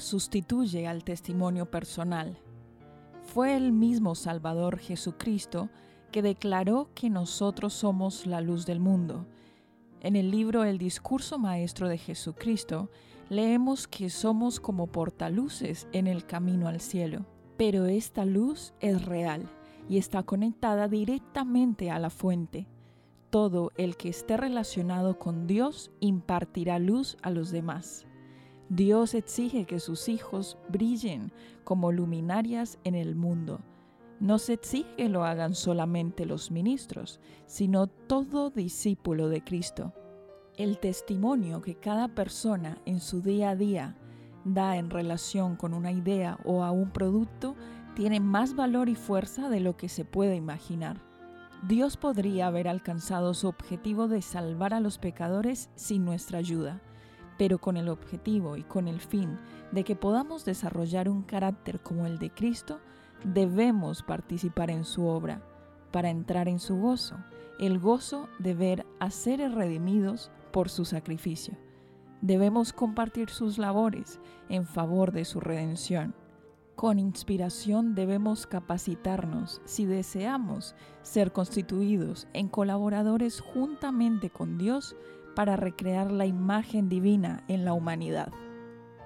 Sustituye al testimonio personal. Fue el mismo Salvador Jesucristo que declaró que nosotros somos la luz del mundo. En el libro El discurso maestro de Jesucristo leemos que somos como portaluces en el camino al cielo. Pero esta luz es real y está conectada directamente a la fuente. Todo el que esté relacionado con Dios impartirá luz a los demás. Dios exige que sus hijos brillen como luminarias en el mundo. No se exige que lo hagan solamente los ministros, sino todo discípulo de Cristo. El testimonio que cada persona en su día a día da en relación con una idea o a un producto tiene más valor y fuerza de lo que se puede imaginar. Dios podría haber alcanzado su objetivo de salvar a los pecadores sin nuestra ayuda pero con el objetivo y con el fin de que podamos desarrollar un carácter como el de Cristo, debemos participar en su obra para entrar en su gozo, el gozo de ver a seres redimidos por su sacrificio. Debemos compartir sus labores en favor de su redención. Con inspiración debemos capacitarnos si deseamos ser constituidos en colaboradores juntamente con Dios para recrear la imagen divina en la humanidad.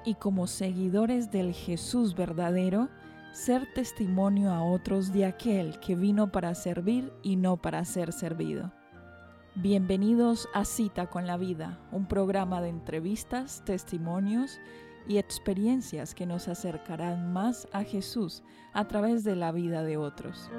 Y como seguidores del Jesús verdadero, ser testimonio a otros de aquel que vino para servir y no para ser servido. Bienvenidos a Cita con la Vida, un programa de entrevistas, testimonios y experiencias que nos acercarán más a Jesús a través de la vida de otros.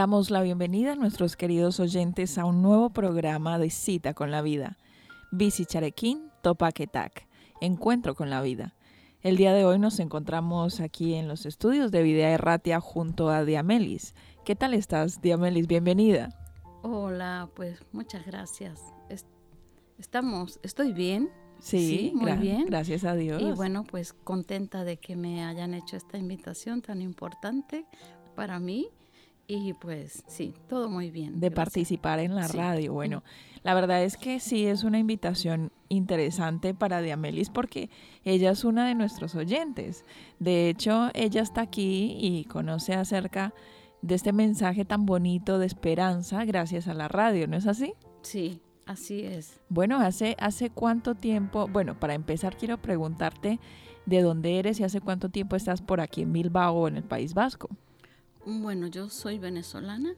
Damos la bienvenida a nuestros queridos oyentes a un nuevo programa de Cita con la Vida. Bici Charequín Topaquetac, Encuentro con la Vida. El día de hoy nos encontramos aquí en los estudios de Videa Erratia junto a Diamelis. ¿Qué tal estás, Diamelis? Bienvenida. Hola, pues muchas gracias. Estamos, estoy bien. Sí, muy bien. Gracias a Dios. Y bueno, pues contenta de que me hayan hecho esta invitación tan importante para mí y pues sí, todo muy bien. De participar en la radio. Bueno, la verdad es que sí es una invitación interesante para Diamelis porque ella es una de nuestros oyentes. De hecho, ella está aquí y conoce acerca de este mensaje tan bonito de esperanza gracias a la radio, ¿no es así? Sí, Así es. Bueno, ¿hace, ¿hace cuánto tiempo? Bueno, para empezar quiero preguntarte de dónde eres y hace cuánto tiempo estás por aquí en Bilbao, en el País Vasco. Bueno, yo soy venezolana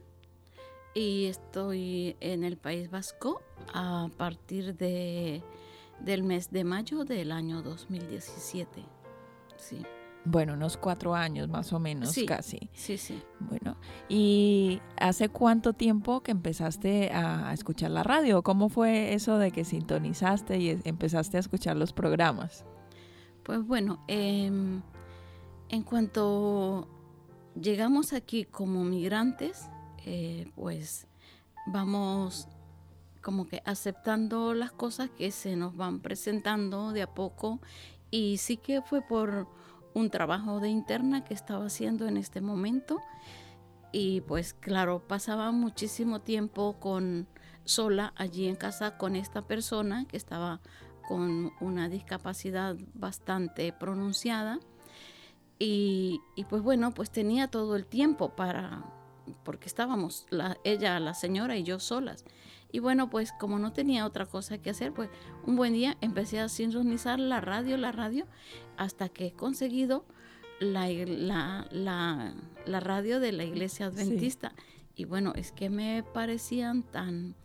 y estoy en el País Vasco a partir de, del mes de mayo del año 2017. Sí. Bueno, unos cuatro años más o menos, casi. Sí, sí. Bueno, ¿y hace cuánto tiempo que empezaste a escuchar la radio? ¿Cómo fue eso de que sintonizaste y empezaste a escuchar los programas? Pues bueno, em, en cuanto llegamos aquí como migrantes, eh, pues vamos como que aceptando las cosas que se nos van presentando de a poco. Y sí que fue por un trabajo de interna que estaba haciendo en este momento. Y pues claro, pasaba muchísimo tiempo con sola allí en casa con esta persona que estaba con una discapacidad bastante pronunciada y, pues bueno, pues tenía todo el tiempo para, porque estábamos la, ella, la señora y yo solas. Y bueno, pues como no tenía otra cosa que hacer, pues un buen día empecé a sintonizar la radio, la radio, hasta que he conseguido la, la, la, radio de la iglesia adventista. Y bueno, es que me parecían tan,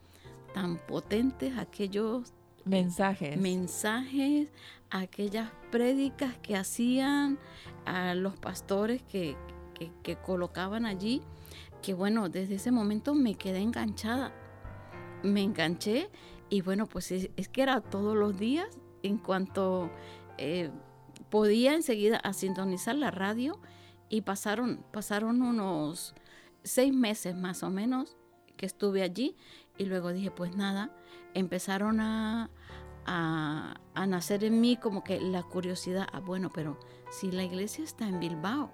tan potentes aquellos mensajes. Mensajes, aquellas prédicas que hacían a los pastores que, que colocaban allí, que bueno, desde ese momento me quedé enganchada. Me enganché y bueno, pues es, que era todos los días en cuanto eh, podía enseguida a sintonizar la radio y pasaron, pasaron unos seis meses más o menos que estuve allí y luego dije pues nada, empezaron a, a, a nacer en mí como que la curiosidad, ah, bueno, pero si la iglesia está en Bilbao,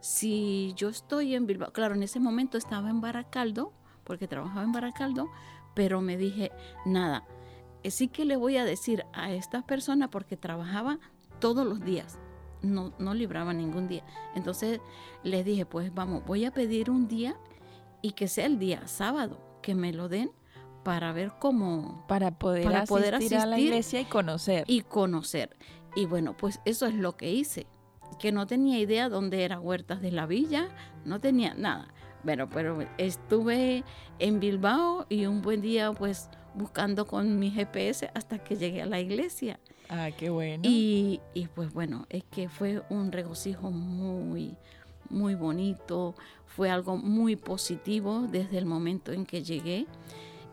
si yo estoy en Bilbao, claro, en ese momento estaba en Baracaldo, porque trabajaba en Baracaldo, pero me dije, nada, eh, sí que le voy a decir a esta persona porque trabajaba todos los días, no, no libraba ningún día. Entonces les dije, pues vamos, voy a pedir un día y que sea el día sábado, que me lo den para ver cómo... Para poder, para asistir, poder asistir a la iglesia y conocer. Y conocer. Y bueno, pues eso es lo que hice, que no tenía idea dónde era Huertas de la Villa, no tenía nada. Bueno, pero estuve en Bilbao y un buen día pues buscando con mi GPS hasta que llegué a la iglesia. Ah, qué bueno. Y, y pues bueno, es que fue un regocijo muy, muy bonito, fue algo muy positivo desde el momento en que llegué.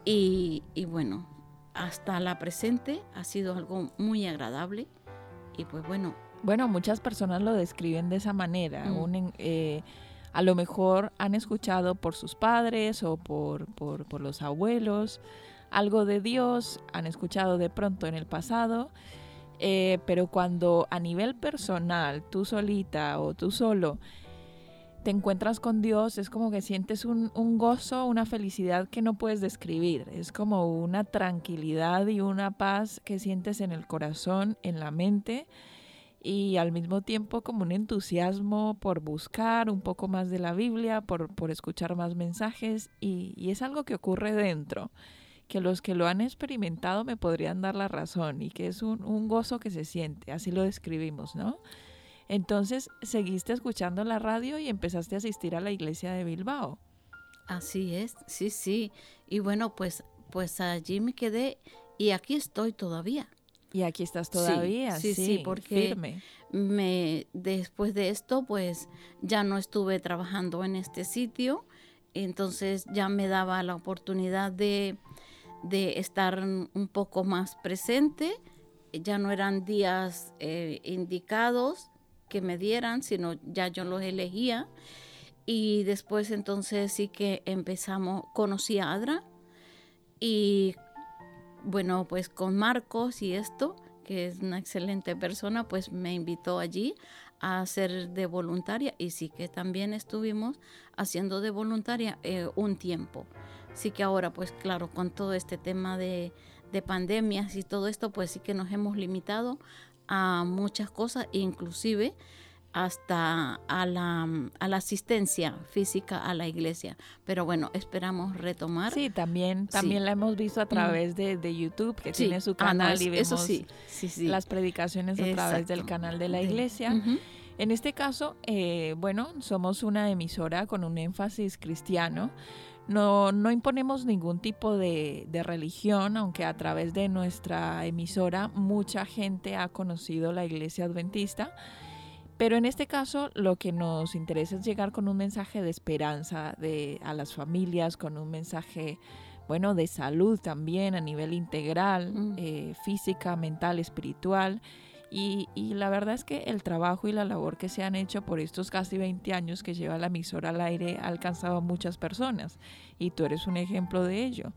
Y, y bueno, hasta la presente ha sido algo muy agradable. Y pues bueno. Bueno, muchas personas lo describen de esa manera. Mm. Un, eh, a lo mejor han escuchado por sus padres o por, por, los abuelos algo de Dios, han escuchado de pronto en el pasado, eh, pero cuando a nivel personal, tú solita o tú solo, te encuentras con Dios, es como que sientes un, gozo, una felicidad que no puedes describir. Es como una tranquilidad y una paz que sientes en el corazón, en la mente y al mismo tiempo como un entusiasmo por buscar un poco más de la Biblia, por, por escuchar más mensajes y, y, es algo que ocurre dentro, que los que lo han experimentado me podrían dar la razón y que es un, un gozo que se siente, así lo describimos, ¿no? Entonces seguiste escuchando la radio y empezaste a asistir a la iglesia de Bilbao. Así es, sí, sí. Y bueno, pues, pues allí me quedé y aquí estoy todavía. Y aquí estás todavía, sí, sí, porque Me, después de esto, pues ya no estuve trabajando en este sitio, entonces ya me daba la oportunidad de, de estar un poco más presente, ya no eran días eh, indicados que me dieran, sino ya yo los elegía. Y después entonces sí que empezamos, conocí a Adra y bueno, pues con Marcos y esto, que es una excelente persona, pues me invitó allí a hacer de voluntaria y sí que también estuvimos haciendo de voluntaria eh, un tiempo. Sí que ahora, pues claro, con todo este tema de, de pandemias y todo esto, pues sí que nos hemos limitado a muchas cosas, inclusive hasta a la, a la asistencia física a la iglesia. Pero bueno, esperamos retomar. Sí, también, también la hemos visto a través de, YouTube, que tiene su ah, canal y vemos sí, las predicaciones a través del canal de la iglesia. En este caso, eh, bueno, somos una emisora con un énfasis cristiano. No, no imponemos ningún tipo de, de, religión, aunque a través de nuestra emisora mucha gente ha conocido la iglesia adventista pero en este caso lo que nos interesa es llegar con un mensaje de esperanza de, a las familias, con un mensaje, bueno, de salud también a nivel integral, mm. eh, física, mental, espiritual. Y, la verdad es que el trabajo y la labor que se han hecho por estos casi 20 años que lleva la emisora al aire ha alcanzado a muchas personas. Y tú eres un ejemplo de ello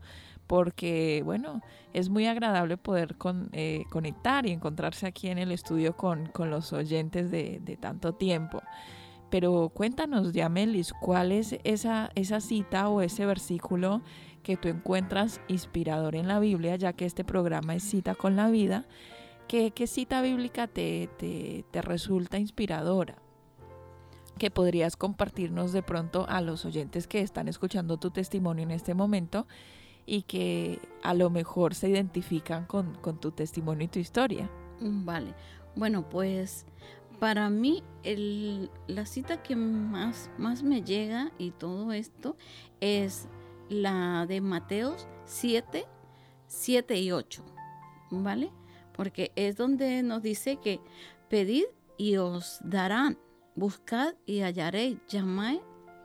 porque, bueno, es muy agradable poder eh, conectar y encontrarse aquí en el estudio con, los oyentes de, tanto tiempo. Pero cuéntanos, Yamelis, ¿cuál es esa, esa cita o ese versículo que tú encuentras inspirador en la Biblia, ya que este programa es cita con la vida? ¿Qué, cita bíblica te, te, te resulta inspiradora? que podrías compartirnos de pronto a los oyentes que están escuchando tu testimonio en este momento y que a lo mejor se identifican con, tu testimonio y tu historia. Mm, vale, bueno, pues para mí la cita que más, más me llega y todo esto es la de Mateos 7, 7 y 8, ¿vale? Porque es donde nos dice que pedid y os darán, buscad y hallaréis, llamad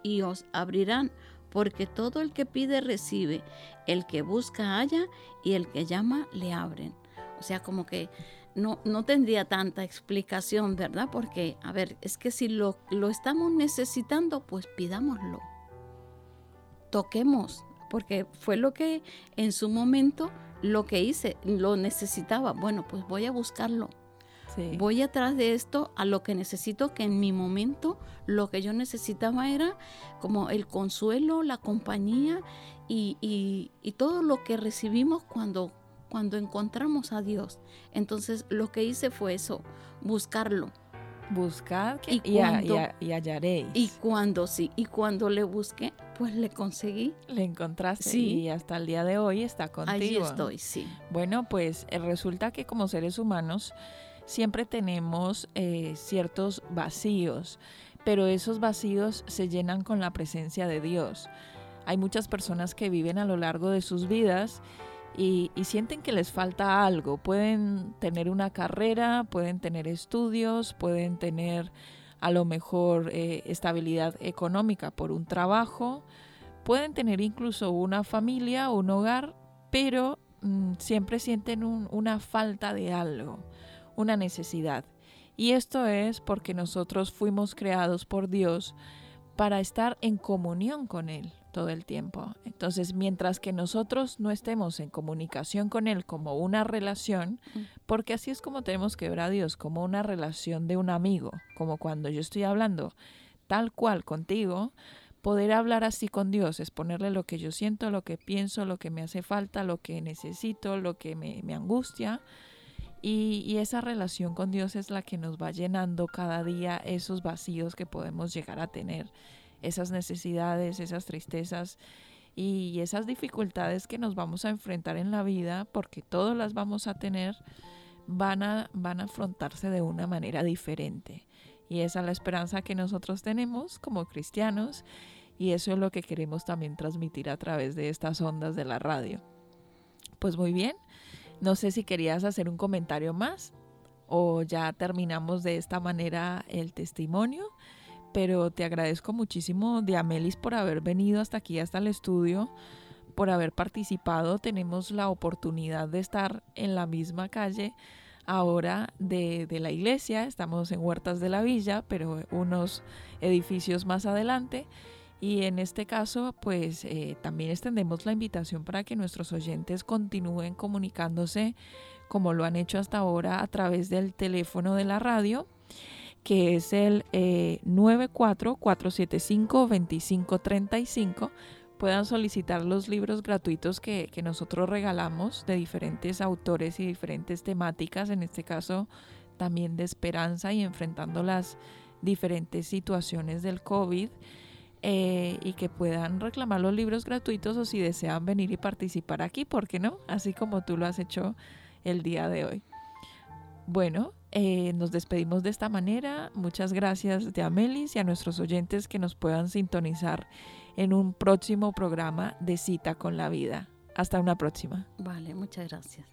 y os abrirán porque todo el que pide recibe, el que busca halla y el que llama le abren. O sea, como que no, no tendría tanta explicación, ¿verdad? Porque, a ver, es que si lo, lo estamos necesitando, pues pidámoslo. Toquemos, porque fue lo que en su momento lo que hice, lo necesitaba. Bueno, pues voy a buscarlo Voy atrás de esto a lo que necesito, que en mi momento lo que yo necesitaba era como el consuelo, la compañía y, todo lo que recibimos cuando, cuando encontramos a Dios. Entonces lo que hice fue eso, buscarlo. Buscar y, y, hallaréis. Y cuando sí, y cuando le busqué, pues le conseguí. Le encontraste sí. y hasta el día de hoy está contigo. Ahí estoy, sí. Bueno, pues eh, resulta que como seres humanos siempre tenemos eh, ciertos vacíos, pero esos vacíos se llenan con la presencia de Dios. Hay muchas personas que viven a lo largo de sus vidas y, sienten que les falta algo. Pueden tener una carrera, pueden tener estudios, pueden tener a lo mejor eh, estabilidad económica por un trabajo, pueden tener incluso una familia, un hogar, pero mm, siempre sienten una falta de algo una necesidad. Y esto es porque nosotros fuimos creados por Dios para estar en comunión con Él todo el tiempo. Entonces, mientras que nosotros no estemos en comunicación con Él como una relación, porque así es como tenemos que ver a Dios, como una relación de un amigo, como cuando yo estoy hablando tal cual contigo, poder hablar así con Dios es ponerle lo que yo siento, lo que pienso, lo que me hace falta, lo que necesito, lo que me, me angustia y, esa relación con Dios es la que nos va llenando cada día esos vacíos que podemos llegar a tener, esas necesidades, esas tristezas y esas dificultades que nos vamos a enfrentar en la vida, porque todas las vamos a tener, van a, van a afrontarse de una manera diferente. Y esa es la esperanza que nosotros tenemos como cristianos y eso es lo que queremos también transmitir a través de estas ondas de la radio. Pues muy bien, no sé si querías hacer un comentario más o ya terminamos de esta manera el testimonio, pero te agradezco muchísimo, Diamelis, por haber venido hasta aquí, hasta el estudio, por haber participado. Tenemos la oportunidad de estar en la misma calle ahora de, de la iglesia, estamos en Huertas de la Villa, pero unos edificios más adelante. Y en este caso, pues eh, también extendemos la invitación para que nuestros oyentes continúen comunicándose como lo han hecho hasta ahora a través del teléfono de la radio, que es el eh, 944752535. Puedan solicitar los libros gratuitos que, que nosotros regalamos de diferentes autores y diferentes temáticas, en este caso también de esperanza y enfrentando las diferentes situaciones del COVID eh, y que puedan reclamar los libros gratuitos o si desean venir y participar aquí, ¿por qué no? Así como tú lo has hecho el día de hoy. Bueno, eh, nos despedimos de esta manera. Muchas gracias de Amelis y a nuestros oyentes que nos puedan sintonizar en un próximo programa de Cita con la Vida. Hasta una próxima. Vale, muchas gracias.